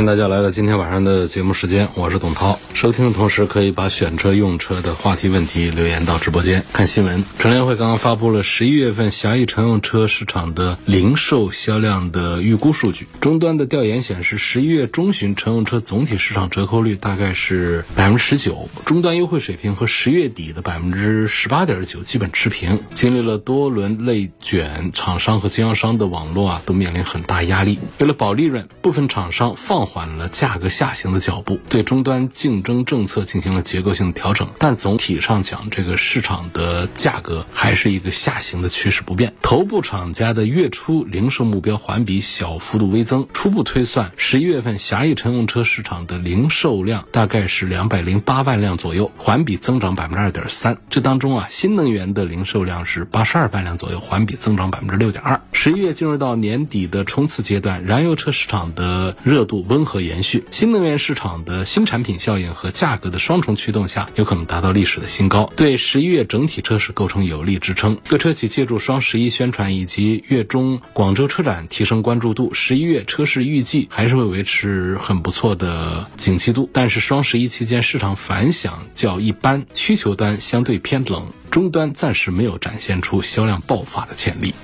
迎大家来到今天晚上的节目时间，我是董涛。收听的同时，可以把选车用车的话题问题留言到直播间。看新闻，乘联会刚刚发布了十一月份狭义乘用车市场的零售销量的预估数据。终端的调研显示，十一月中旬乘用车总体市场折扣率大概是百分之十九，终端优惠水平和十月底的百分之十八点九基本持平。经历了多轮内卷，厂商和经销商的网络啊都面临很大压力。为了保利润，部分厂商放缓了价格下行的脚步，对终端竞争政策进行了结构性调整。但总体上讲，这个市场的价格还是一个下行的趋势不变。头部厂家的月初零售目标环比小幅度微增，初步推算，十一月份狭义乘用车市场的零售量大概是两百零八万辆左右，环比增长百分之二点三。这当中啊，新能源的零售量是八十二万辆左右，环比增长百分之六点二。十一月进入到年底的冲刺阶段，燃油车市场的热度温温和延续，新能源市场的新产品效应和价格的双重驱动下，有可能达到历史的新高，对十一月整体车市构成有力支撑。各车企借助双十一宣传以及月中广州车展提升关注度，十一月车市预计还是会维持很不错的景气度。但是双十一期间市场反响较一般，需求端相对偏冷，终端暂时没有展现出销量爆发的潜力。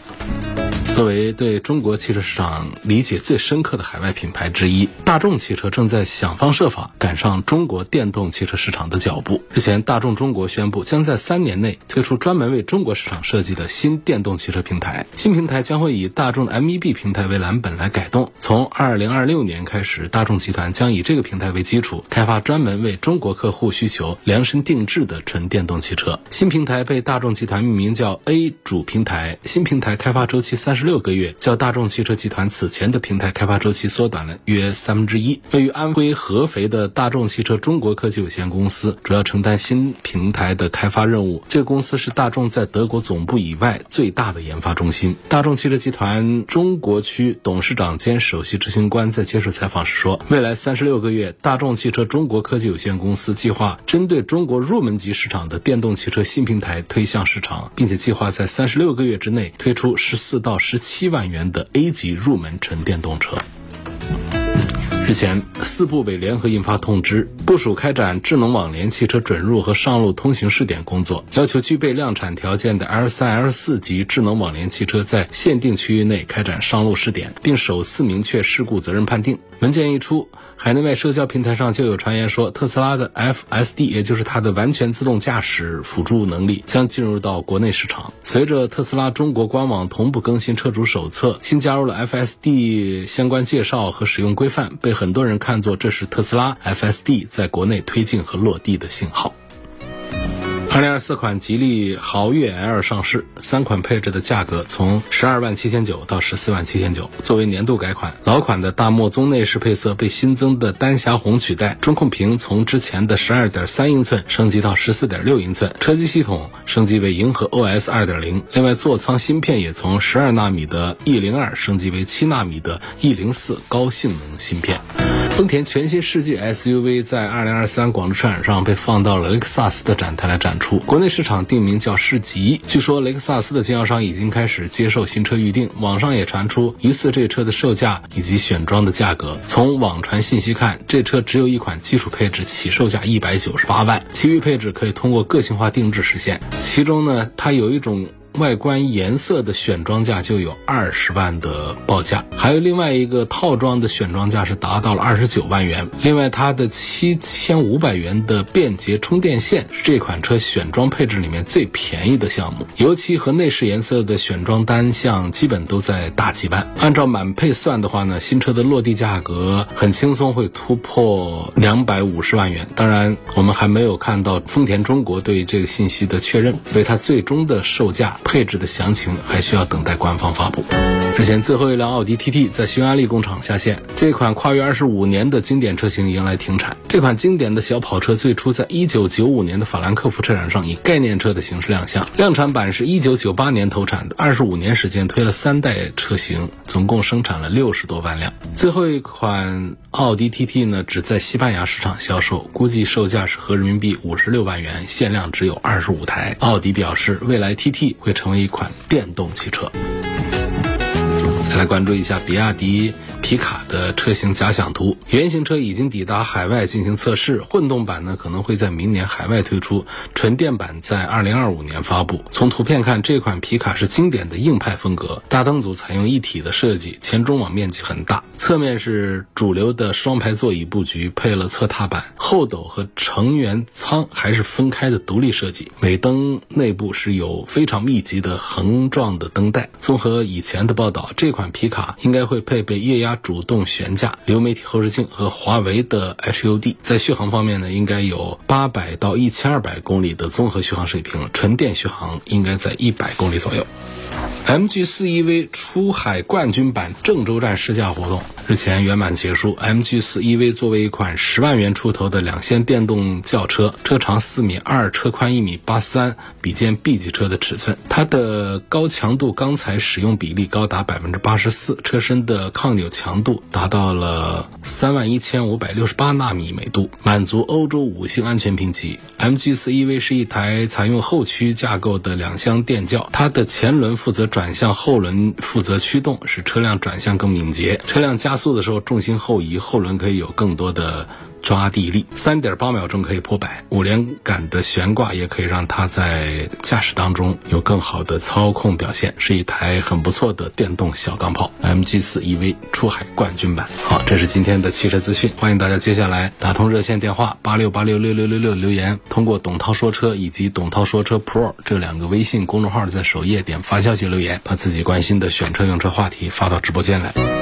作为对中国汽车市场理解最深刻的海外品牌之一，大众汽车正在想方设法赶上中国电动汽车市场的脚步。日前，大众中国宣布将在三年内推出专门为中国市场设计的新电动汽车平台。新平台将会以大众的 MEB 平台为蓝本来改动。从二零二六年开始，大众集团将以这个平台为基础，开发专门为中国客户需求量身定制的纯电动汽车。新平台被大众集团命名叫 A 主平台。新平台开发周期三十。六个月，较大众汽车集团此前的平台开发周期缩短了约三分之一。位于安徽合肥的大众汽车中国科技有限公司主要承担新平台的开发任务。这个公司是大众在德国总部以外最大的研发中心。大众汽车集团中国区董事长兼首席执行官在接受采访时说：“未来三十六个月，大众汽车中国科技有限公司计划针对中国入门级市场的电动汽车新平台推向市场，并且计划在三十六个月之内推出十四到十。”七万元的 A 级入门纯电动车。日前，四部委联合印发通知，部署开展智能网联汽车准入和上路通行试点工作，要求具备量产条件的 L 三、L 四级智能网联汽车在限定区域内开展上路试点，并首次明确事故责任判定。文件一出，海内外社交平台上就有传言说，特斯拉的 FSD，也就是它的完全自动驾驶辅助能力，将进入到国内市场。随着特斯拉中国官网同步更新车主手册，新加入了 FSD 相关介绍和使用规范，被很多人看作这是特斯拉 FSD 在国内推进和落地的信号。二零二四款吉利豪越 L 上市，三款配置的价格从十二万七千九到十四万七千九。作为年度改款，老款的大漠棕内饰配色被新增的丹霞红取代，中控屏从之前的十二点三英寸升级到十四点六英寸，车机系统升级为银河 OS 二点零。另外，座舱芯片也从十二纳米的 E 零二升级为七纳米的 E 零四高性能芯片。丰田全新世纪 SUV 在二零二三广州车展上被放到了雷克萨斯的展台来展出，国内市场定名叫世纪。据说雷克萨斯的经销商已经开始接受新车预定，网上也传出疑似这车的售价以及选装的价格。从网传信息看，这车只有一款基础配置，起售价一百九十八万，其余配置可以通过个性化定制实现。其中呢，它有一种。外观颜色的选装价就有二十万的报价，还有另外一个套装的选装价是达到了二十九万元。另外，它的七千五百元的便捷充电线是这款车选装配置里面最便宜的项目。油漆和内饰颜色的选装单项基本都在大几万。按照满配算的话呢，新车的落地价格很轻松会突破两百五十万元。当然，我们还没有看到丰田中国对这个信息的确认，所以它最终的售价。配置的详情还需要等待官方发布。日前，最后一辆奥迪 TT 在匈牙利工厂下线，这款跨越二十五年的经典车型迎来停产。这款经典的小跑车最初在一九九五年的法兰克福车展上以概念车的形式亮相，量产版是一九九八年投产的，二十五年时间推了三代车型，总共生产了六十多万辆。最后一款奥迪 TT 呢，只在西班牙市场销售，估计售价是合人民币五十六万元，限量只有二十五台。奥迪表示，未来 TT 会成为一款电动汽车。来关注一下比亚迪。皮卡的车型假想图，原型车已经抵达海外进行测试，混动版呢可能会在明年海外推出，纯电版在二零二五年发布。从图片看，这款皮卡是经典的硬派风格，大灯组采用一体的设计，前中网面积很大，侧面是主流的双排座椅布局，配了侧踏板，后斗和成员舱还是分开的独立设计，尾灯内部是有非常密集的横状的灯带。综合以前的报道，这款皮卡应该会配备液压。主动悬架、流媒体后视镜和华为的 HUD，在续航方面呢，应该有八百到一千二百公里的综合续航水平，纯电续航应该在一百公里左右。MG4 EV 出海冠军版郑州站试驾活动日前圆满结束。MG4 EV 作为一款十万元出头的两线电动轿车，车长四米二，车宽一米八三，比肩 B 级车的尺寸。它的高强度钢材使用比例高达百分之八十四，车身的抗扭强度达到了三万一千五百六十八纳米每度，满足欧洲五星安全评级。MG 四 EV 是一台采用后驱架构的两厢电轿，它的前轮负责转向，后轮负责驱动，使车辆转向更敏捷。车辆加速的时候重心后移，后轮可以有更多的。抓地力，三点八秒钟可以破百，五连杆的悬挂也可以让它在驾驶当中有更好的操控表现，是一台很不错的电动小钢炮。MG4 EV 出海冠军版。好，这是今天的汽车资讯，欢迎大家接下来打通热线电话八六八六六六六六留言，通过董涛说车以及董涛说车 Pro 这两个微信公众号在首页点发消息留言，把自己关心的选车用车话题发到直播间来。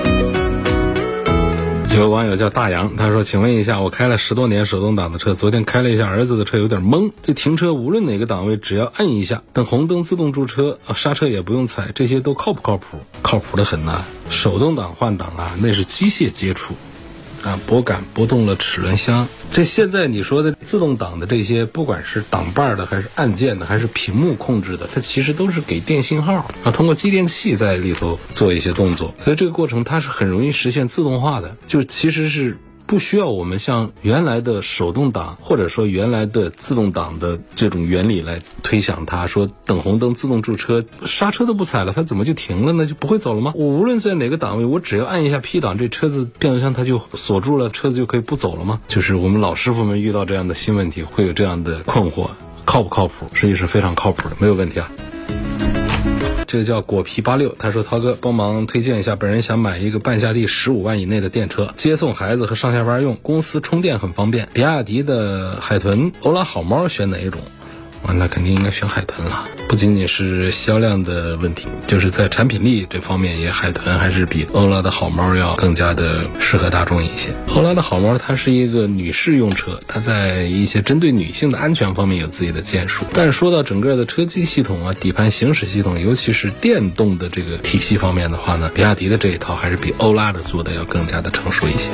有网友叫大洋，他说：“请问一下，我开了十多年手动挡的车，昨天开了一下儿子的车，有点懵。这停车无论哪个档位，只要摁一下，等红灯自动驻车，啊刹车也不用踩，这些都靠不靠谱？靠谱的很呐！手动挡换挡啊，那是机械接触。”啊，拨杆拨动了齿轮箱。这现在你说的自动挡的这些，不管是挡把的，还是按键的，还是屏幕控制的，它其实都是给电信号啊，通过继电器在里头做一些动作，所以这个过程它是很容易实现自动化的，就其实是。不需要我们像原来的手动挡，或者说原来的自动挡的这种原理来推想它，说等红灯自动驻车，刹车都不踩了，它怎么就停了呢？就不会走了吗？我无论在哪个档位，我只要按一下 P 档，这车子变速箱它就锁住了，车子就可以不走了吗？就是我们老师傅们遇到这样的新问题，会有这样的困惑，靠不靠谱？实际是非常靠谱的，没有问题啊。这个叫果皮八六，他说：“涛哥，帮忙推荐一下，本人想买一个半下地十五万以内的电车，接送孩子和上下班用，公司充电很方便。比亚迪的海豚、欧拉好猫选哪一种？”啊，那肯定应该选海豚了。不仅仅是销量的问题，就是在产品力这方面，也海豚还是比欧拉的好猫要更加的适合大众一些。欧拉的好猫它是一个女士用车，它在一些针对女性的安全方面有自己的建树。但说到整个的车机系统啊、底盘行驶系统，尤其是电动的这个体系方面的话呢，比亚迪的这一套还是比欧拉的做的要更加的成熟一些。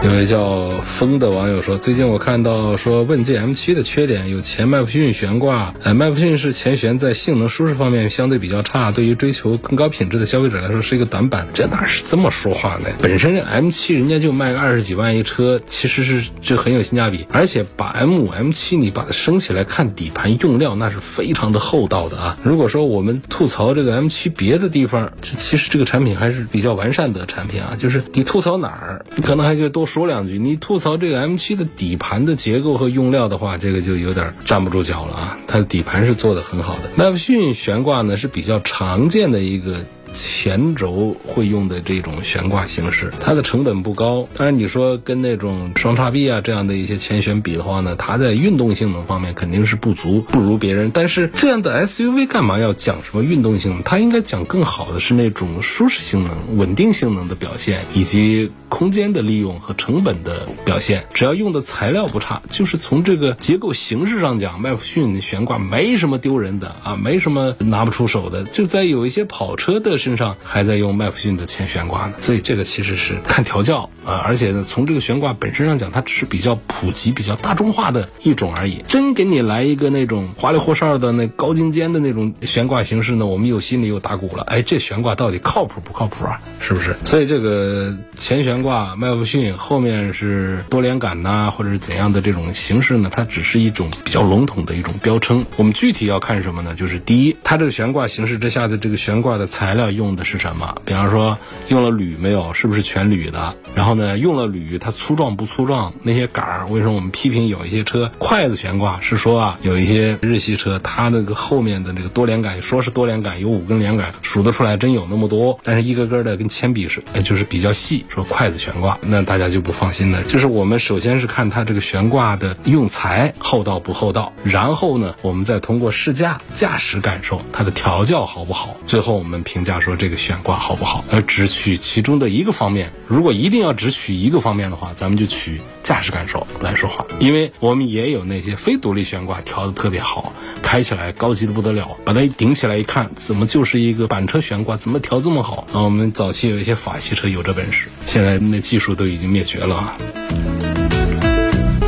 一位叫风的网友说：“最近我看到说问界 M7 的缺点有前麦弗逊悬挂，呃，麦弗逊是前悬在性能舒适方面相对比较差，对于追求更高品质的消费者来说是一个短板。这哪是这么说话呢？本身这 M7 人家就卖个二十几万一车，其实是这很有性价比，而且把 M5、M7 你把它升起来看底盘用料，那是非常的厚道的啊。如果说我们吐槽这个 M7 别的地方，这其实这个产品还是比较完善的产品啊，就是你吐槽哪儿，你可能还可以多。”说两句，你吐槽这个 M7 的底盘的结构和用料的话，这个就有点站不住脚了啊。它的底盘是做的很好的，麦弗逊悬挂呢是比较常见的一个。前轴会用的这种悬挂形式，它的成本不高。当然，你说跟那种双叉臂啊这样的一些前悬比的话呢，它在运动性能方面肯定是不足，不如别人。但是这样的 SUV 干嘛要讲什么运动性能？它应该讲更好的是那种舒适性能、稳定性能的表现，以及空间的利用和成本的表现。只要用的材料不差，就是从这个结构形式上讲，麦弗逊悬挂没什么丢人的啊，没什么拿不出手的。就在有一些跑车的身上还在用麦弗逊的前悬挂呢，所以这个其实是看调教啊，而且呢，从这个悬挂本身上讲，它只是比较普及、比较大众化的一种而已。真给你来一个那种花里胡哨的那高精尖的那种悬挂形式呢，我们又心里又打鼓了。哎，这悬挂到底靠谱不靠谱啊？是不是？所以这个前悬悬挂麦弗逊后面是多连杆呐，或者是怎样的这种形式呢？它只是一种比较笼统的一种标称。我们具体要看什么呢？就是第一，它这个悬挂形式之下的这个悬挂的材料用的是什么？比方说用了铝没有？是不是全铝的？然后呢，用了铝，它粗壮不粗壮？那些杆儿，为什么我们批评有一些车筷子悬挂？是说啊，有一些日系车，它那个后面的这个多连杆，说是多连杆，有五根连杆，数得出来真有那么多，但是一个个的跟铅笔似的，就是比较细，说筷子悬挂，那大家就不放心了。就是我们首先是看它这个悬挂的用材厚道不厚道，然后呢，我们再通过试驾驾驶感受它的调教好不好，最后我们评价说这个悬挂好不好，而只取其中的一个方面。如果一定要只取一个方面的话，咱们就取驾驶感受来说话，因为我们也有那些非独立悬挂调的特别好，开起来高级的不得了，把它一顶起来一看，怎么就是一个板车悬挂，怎么调这么好？啊，我们早期有一些法系车有这本事，现在那技术都已经灭绝了。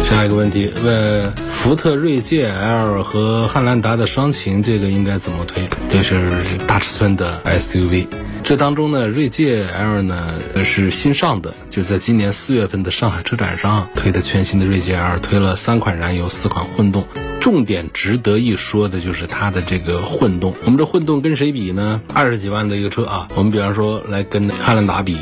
下一个问题问福特锐界 L 和汉兰达的双擎，这个应该怎么推？这是大尺寸的 SUV。这当中呢，锐界 L 呢是新上的，就在今年四月份的上海车展上推的全新的锐界 L，推了三款燃油，四款混动。重点值得一说的就是它的这个混动。我们这混动跟谁比呢？二十几万的一个车啊，我们比方说来跟汉兰达比。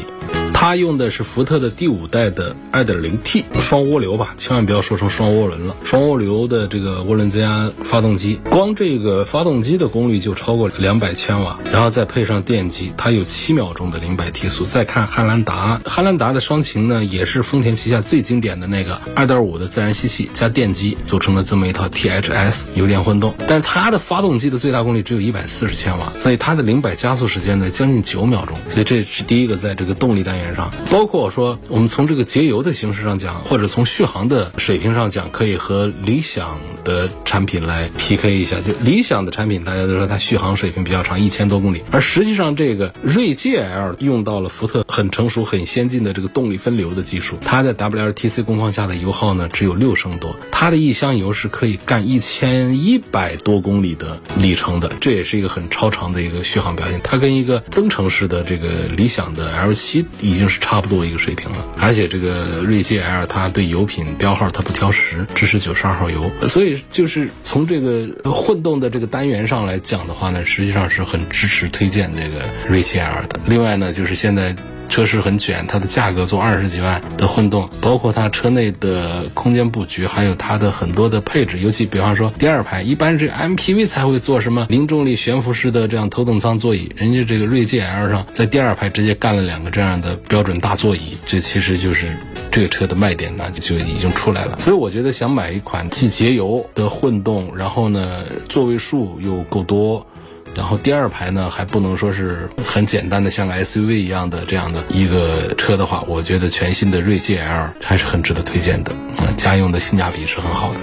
它用的是福特的第五代的 2.0T 双涡流吧，千万不要说成双涡轮了。双涡流的这个涡轮增压发动机，光这个发动机的功率就超过两百千瓦，然后再配上电机，它有七秒钟的零百提速。再看汉兰达，汉兰达的双擎呢，也是丰田旗下最经典的那个2.5的自然吸气加电机组成的这么一套 THS 油电混动，但是它的发动机的最大功率只有一百四十千瓦，所以它的零百加速时间呢将近九秒钟，所以这是第一个在这个动力单元。上，包括我说我们从这个节油的形式上讲，或者从续航的水平上讲，可以和理想的产品来 PK 一下。就理想的产品，大家都说它续航水平比较长，一千多公里，而实际上这个锐界 L 用到了福特很成熟、很先进的这个动力分流的技术，它在 WLTC 工况下的油耗呢只有六升多，它的一箱油是可以干一千一百多公里的里程的，这也是一个很超长的一个续航表现。它跟一个增程式的这个理想的 L7 已经是差不多一个水平了，而且这个锐界 L 它对油品标号它不挑食，支持九十二号油，所以就是从这个混动的这个单元上来讲的话呢，实际上是很支持推荐这个锐界 L 的。另外呢，就是现在。车市很卷，它的价格做二十几万的混动，包括它车内的空间布局，还有它的很多的配置，尤其比方说第二排，一般是 MPV 才会做什么零重力悬浮式的这样头等舱座椅，人家这个锐界 L 上在第二排直接干了两个这样的标准大座椅，这其实就是这个车的卖点呢，就已经出来了。所以我觉得想买一款既节油的混动，然后呢座位数又够多。然后第二排呢，还不能说是很简单的像个 SUV 一样的这样的一个车的话，我觉得全新的锐界 L 还是很值得推荐的，啊，家用的性价比是很好的。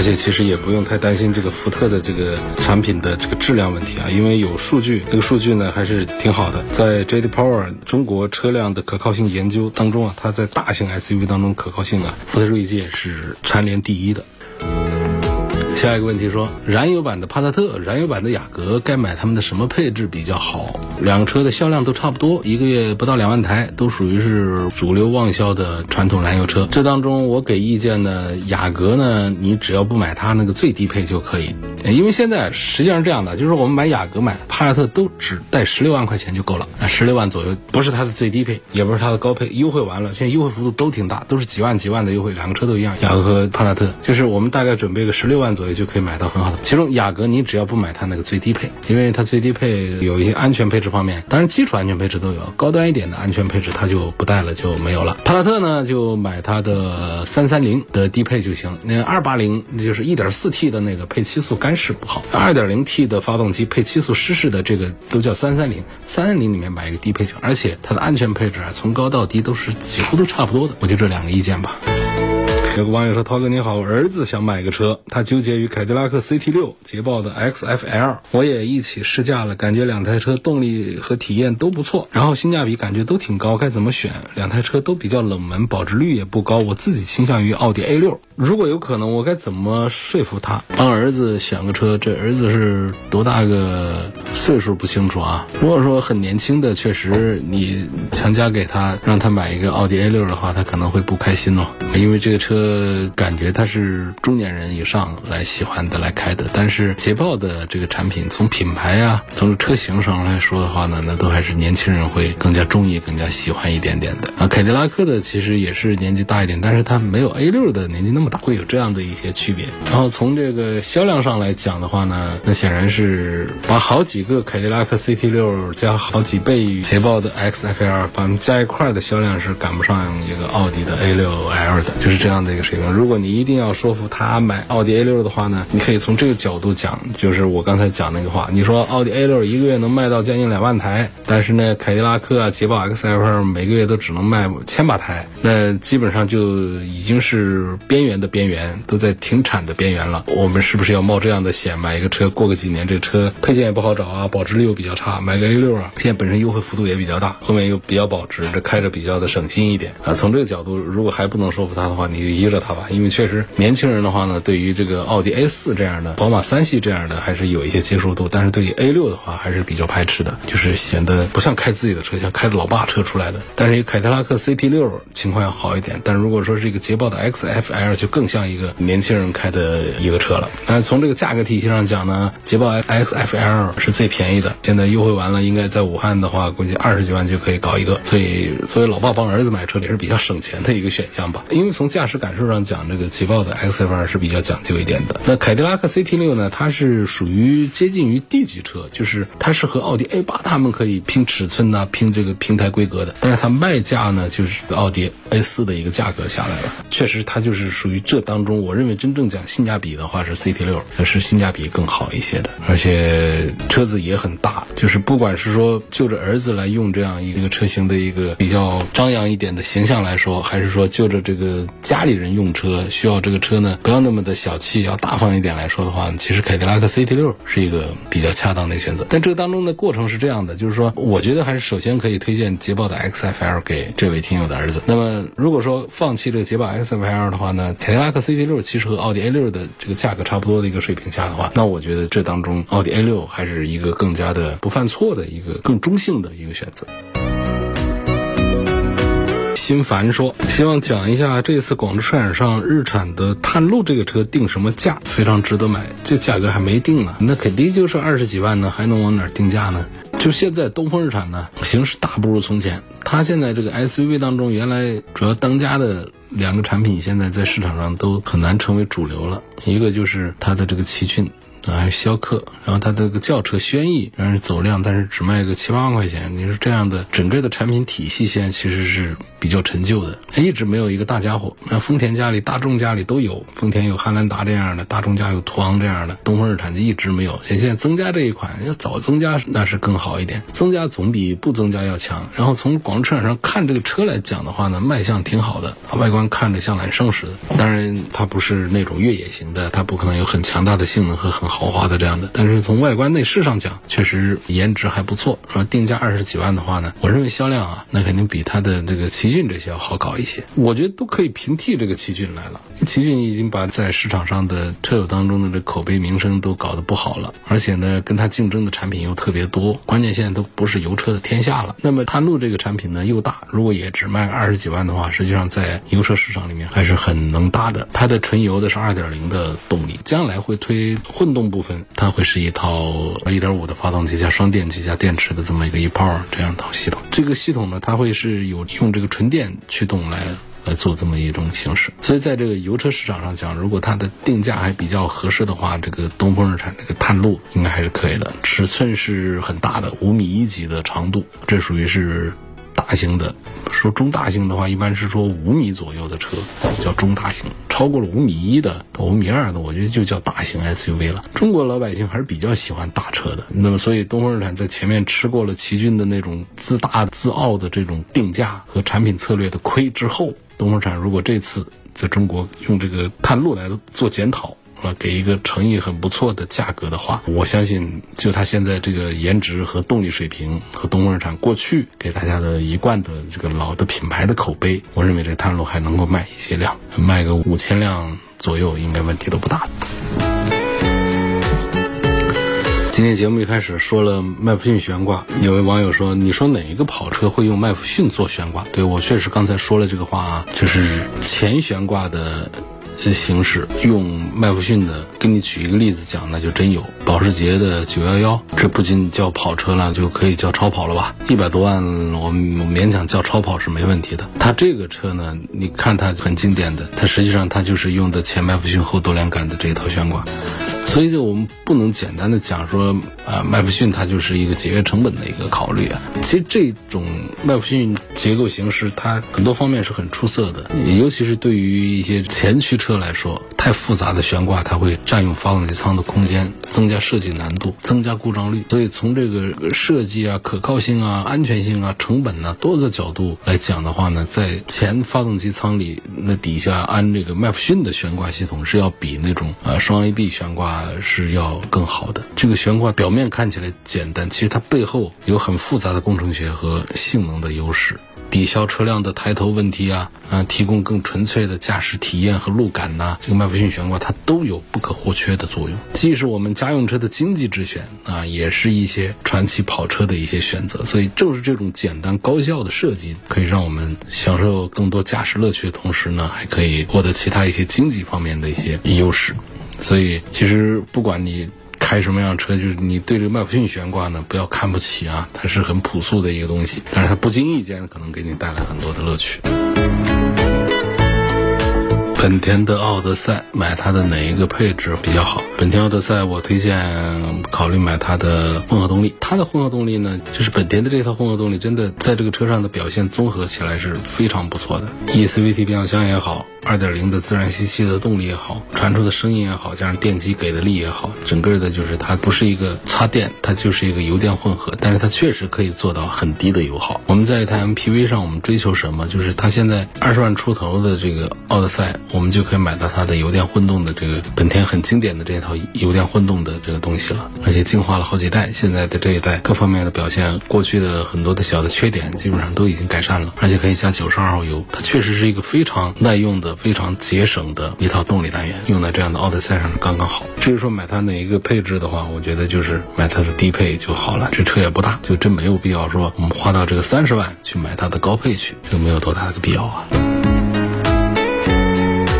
而且其实也不用太担心这个福特的这个产品的这个质量问题啊，因为有数据，这个数据呢还是挺好的。在 J.D. Power 中国车辆的可靠性研究当中啊，它在大型 SUV 当中可靠性啊，福特锐界是蝉联第一的。下一个问题说，燃油版的帕萨特、燃油版的雅阁该买他们的什么配置比较好？两个车的销量都差不多，一个月不到两万台，都属于是主流旺销的传统燃油车。这当中我给意见呢，雅阁呢，你只要不买它那个最低配就可以，因为现在实际上是这样的，就是我们买雅阁、买帕萨特都只带十六万块钱就够了，啊，十六万左右，不是它的最低配，也不是它的高配，优惠完了，现在优惠幅度都挺大，都是几万几万的优惠，两个车都一样，雅阁和帕萨特，就是我们大概准备个十六万左右。位就可以买到很好的。其中雅阁你只要不买它那个最低配，因为它最低配有一些安全配置方面，当然基础安全配置都有，高端一点的安全配置它就不带了，就没有了。帕萨特呢就买它的三三零的低配就行，那二八零就是一点四 T 的那个配七速干式不好，二点零 T 的发动机配七速湿式的这个都叫三三零，三三零里面买一个低配就，而且它的安全配置啊从高到低都是几乎都差不多的，我就这两个意见吧。有个网友说：“涛哥你好，我儿子想买个车，他纠结于凯迪拉克 CT 六、捷豹的 XFL，我也一起试驾了，感觉两台车动力和体验都不错，然后性价比感觉都挺高，该怎么选？两台车都比较冷门，保值率也不高，我自己倾向于奥迪 A 六。如果有可能，我该怎么说服他帮儿子选个车？这儿子是多大个岁数不清楚啊？如果说很年轻的，确实你强加给他，让他买一个奥迪 A 六的话，他可能会不开心哦，因为这个车。”，感觉它是中年人以上来喜欢的来开的，但是捷豹的这个产品从品牌呀，从车型上来说的话呢，那都还是年轻人会更加中意、更加喜欢一点点的啊。凯迪拉克的其实也是年纪大一点，但是它没有 A 六的年纪那么大，会有这样的一些区别。然后从这个销量上来讲的话呢，那显然是把好几个凯迪拉克 CT 六加好几倍于捷豹的 XFL 把它们加一块的销量是赶不上一个奥迪的 A 六 L 的，就是这样的。一个水平，如果你一定要说服他买奥迪 A 六的话呢，你可以从这个角度讲，就是我刚才讲那个话。你说奥迪 A 六一个月能卖到将近两万台，但是呢，凯迪拉克啊、捷豹 XFL 每个月都只能卖千把台，那基本上就已经是边缘的边缘，都在停产的边缘了。我们是不是要冒这样的险，买一个车，过个几年这车配件也不好找啊，保值率又比较差，买个 A 六啊，现在本身优惠幅度也比较大，后面又比较保值，这开着比较的省心一点啊。从这个角度，如果还不能说服他的话，你就。依着他吧，因为确实年轻人的话呢，对于这个奥迪 A 四这样的、宝马三系这样的，还是有一些接受度。但是对于 A 六的话，还是比较排斥的，就是显得不像开自己的车，像开老爸车出来的。但是一凯迪拉克 CT 六情况要好一点。但如果说是一个捷豹的 XFL，就更像一个年轻人开的一个车了。但是从这个价格体系上讲呢，捷豹 XFL 是最便宜的，现在优惠完了，应该在武汉的话，估计二十几万就可以搞一个。所以作为老爸帮儿子买车，也是比较省钱的一个选项吧。因为从驾驶感。受上讲，这个捷豹的 XFL 是比较讲究一点的。那凯迪拉克 CT 六呢？它是属于接近于 D 级车，就是它是和奥迪 A 八他们可以拼尺寸呐，拼这个平台规格的。但是它卖价呢，就是奥迪 A 四的一个价格下来了。确实，它就是属于于这当中，我认为真正讲性价比的话，是 CT 六，它是性价比更好一些的，而且车子也很大。就是不管是说就着儿子来用这样一个车型的一个比较张扬一点的形象来说，还是说就着这个家里。人用车需要这个车呢，不要那么的小气，要大方一点来说的话，其实凯迪拉克 CT 六是一个比较恰当的一个选择。但这当中的过程是这样的，就是说，我觉得还是首先可以推荐捷豹的 XFL 给这位听友的儿子。那么，如果说放弃这个捷豹 XFL 的话呢，凯迪拉克 CT 六其实和奥迪 A 六的这个价格差不多的一个水平下的话，那我觉得这当中奥迪 A 六还是一个更加的不犯错的一个更中性的一个选择。金凡说：“希望讲一下这次广州车展上日产的探路这个车定什么价，非常值得买。这价格还没定呢，那肯定就是二十几万呢，还能往哪定价呢？就现在东风日产呢，形势大不如从前。它现在这个 SUV 当中，原来主要当家的两个产品，现在在市场上都很难成为主流了。一个就是它的这个奇骏。”啊，还有逍客，然后它这个轿车轩逸，让人走量，但是只卖个七八万块钱。你说这样的整个的产品体系，现在其实是比较陈旧的，一直没有一个大家伙。那丰田家里、大众家里都有，丰田有汉兰达这样的，大众家有途昂这样的，东风日产就一直没有。现现在增加这一款，要早增加那是更好一点，增加总比不增加要强。然后从广州车展上看这个车来讲的话呢，卖相挺好的，它外观看着像揽胜似的。当然，它不是那种越野型的，它不可能有很强大的性能和很。豪华的这样的，但是从外观内饰上讲，确实颜值还不错。说定价二十几万的话呢，我认为销量啊，那肯定比它的这个奇骏这些要好搞一些。我觉得都可以平替这个奇骏来了。奇骏已经把在市场上的车友当中的这口碑名声都搞得不好了，而且呢，跟它竞争的产品又特别多，关键现在都不是油车的天下了。那么探路这个产品呢又大，如果也只卖二十几万的话，实际上在油车市场里面还是很能搭的。它的纯油的是二点零的动力，将来会推混动。部分它会是一套一点五的发动机加双电机加电池的这么一个一炮这样一套系统。这个系统呢，它会是有用这个纯纯电驱动来来做这么一种形式。所以在这个油车市场上讲，如果它的定价还比较合适的话，这个东风日产这个探路应该还是可以的，尺寸是很大的，五米一几的长度，这属于是。大型的，说中大型的话，一般是说五米左右的车叫中大型，超过了五米一的到五米二的，我觉得就叫大型 SUV 了。中国老百姓还是比较喜欢大车的，那么所以东风日产在前面吃过了奇骏的那种自大自傲的这种定价和产品策略的亏之后，东风日产如果这次在中国用这个探路来做检讨。啊，给一个诚意很不错的价格的话，我相信就它现在这个颜值和动力水平和东风日产过去给大家的一贯的这个老的品牌的口碑，我认为这探路还能够卖一些量，卖个五千辆左右，应该问题都不大。今天节目一开始说了麦弗逊悬挂，有位网友说：“你说哪一个跑车会用麦弗逊做悬挂？”对我确实刚才说了这个话啊，就是前悬挂的。形式用麦弗逊的，给你举一个例子讲，那就真有保时捷的911，，这不仅叫跑车了，就可以叫超跑了吧？一百多万，我勉强叫超跑是没问题的。它这个车呢，你看它很经典的，它实际上它就是用的前麦弗逊后多连杆的这一套悬挂。所以，就我们不能简单的讲说，啊，麦弗逊它就是一个节约成本的一个考虑啊。其实这种麦弗逊结构形式，它很多方面是很出色的，尤其是对于一些前驱车来说，太复杂的悬挂它会占用发动机舱的空间，增加设计难度，增加故障率。所以从这个设计啊、可靠性啊、安全性啊、成本呢多个角度来讲的话呢，在前发动机舱里那底下安这个麦弗逊的悬挂系统是要比那种啊双 A B 悬挂。是要更好的。这个悬挂表面看起来简单，其实它背后有很复杂的工程学和性能的优势，抵消车辆的抬头问题啊，啊，提供更纯粹的驾驶体验和路感呐。这个麦弗逊悬挂它都有不可或缺的作用，既是我们家用车的经济之选啊，也是一些传奇跑车的一些选择。所以正是这种简单高效的设计，可以让我们享受更多驾驶乐趣的同时呢，还可以获得其他一些经济方面的一些优势。所以，其实不管你开什么样车，就是你对这个麦弗逊悬挂呢，不要看不起啊，它是很朴素的一个东西，但是它不经意间可能给你带来很多的乐趣。本田的奥德赛，买它的哪一个配置比较好？本田奥德赛，我推荐考虑买它的混合动力。它的混合动力呢，就是本田的这套混合动力，真的在这个车上的表现综合起来是非常不错的。E CVT 变速箱也好。二点零的自然吸气的动力也好，传出的声音也好，加上电机给的力也好，整个的就是它不是一个插电，它就是一个油电混合，但是它确实可以做到很低的油耗。我们在一台 MPV 上，我们追求什么？就是它现在二十万出头的这个奥德赛，我们就可以买到它的油电混动的这个本田很经典的这套油电混动的这个东西了，而且进化了好几代，现在的这一代各方面的表现，过去的很多的小的缺点基本上都已经改善了，而且可以加九十二号油，它确实是一个非常耐用的。非常节省的一套动力单元，用在这样的奥德赛上是刚刚好。至于说买它哪一个配置的话，我觉得就是买它的低配就好了。这车也不大，就真没有必要说我们花到这个三十万去买它的高配去，就没有多大的必要啊。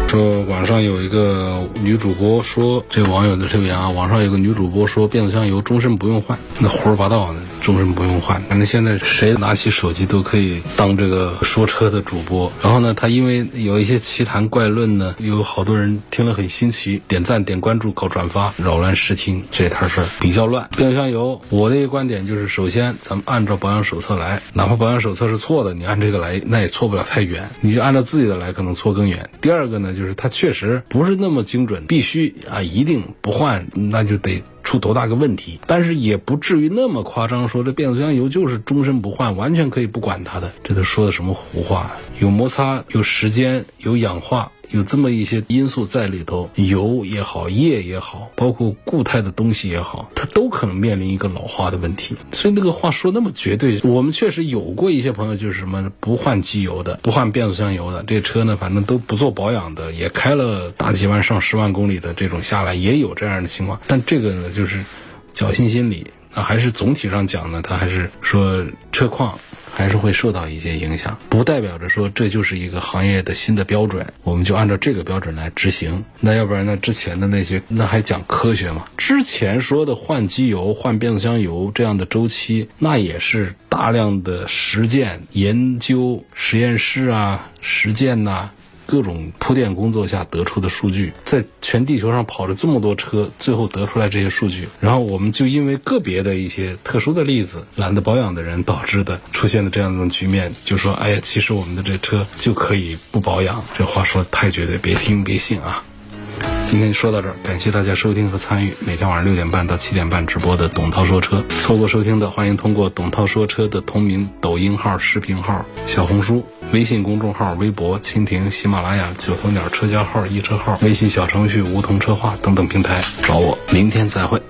说网上有一个女主播说，这网友的留言啊，网上有个女主播说变速箱油终身不用换，那胡说八道呢。终身不用换，反正现在谁拿起手机都可以当这个说车的主播。然后呢，他因为有一些奇谈怪论呢，有好多人听了很新奇，点赞、点关注、搞转发，扰乱视听，这摊事儿比较乱。变速箱油，我的一个观点就是，首先咱们按照保养手册来，哪怕保养手册是错的，你按这个来，那也错不了太远。你就按照自己的来，可能错更远。第二个呢，就是它确实不是那么精准，必须啊一定不换，那就得。出多大个问题？但是也不至于那么夸张，说这变速箱油就是终身不换，完全可以不管它的。这都说的什么胡话？有摩擦，有时间，有氧化。有这么一些因素在里头，油也好，液也好，包括固态的东西也好，它都可能面临一个老化的问题。所以那个话说那么绝对，我们确实有过一些朋友，就是什么不换机油的，不换变速箱油的，这车呢，反正都不做保养的，也开了大几万、上十万公里的这种下来，也有这样的情况。但这个呢，就是侥幸心理。那还是总体上讲呢，它还是说车况。还是会受到一些影响，不代表着说这就是一个行业的新的标准，我们就按照这个标准来执行。那要不然呢？之前的那些那还讲科学吗？之前说的换机油、换变速箱油这样的周期，那也是大量的实践研究、实验室啊、实践呐。各种铺垫工作下得出的数据，在全地球上跑了这么多车，最后得出来这些数据，然后我们就因为个别的一些特殊的例子，懒得保养的人导致的出现的这样一种局面，就说，哎呀，其实我们的这车就可以不保养，这话说太绝对，别听别信啊。今天说到这儿，感谢大家收听和参与每天晚上六点半到七点半直播的董涛说车。错过收听的，欢迎通过董涛说车的同名抖音号、视频号、小红书、微信公众号、微博、蜻蜓、喜马拉雅、九头鸟车家号、易车号、微信小程序梧桐车话等等平台找我。明天再会。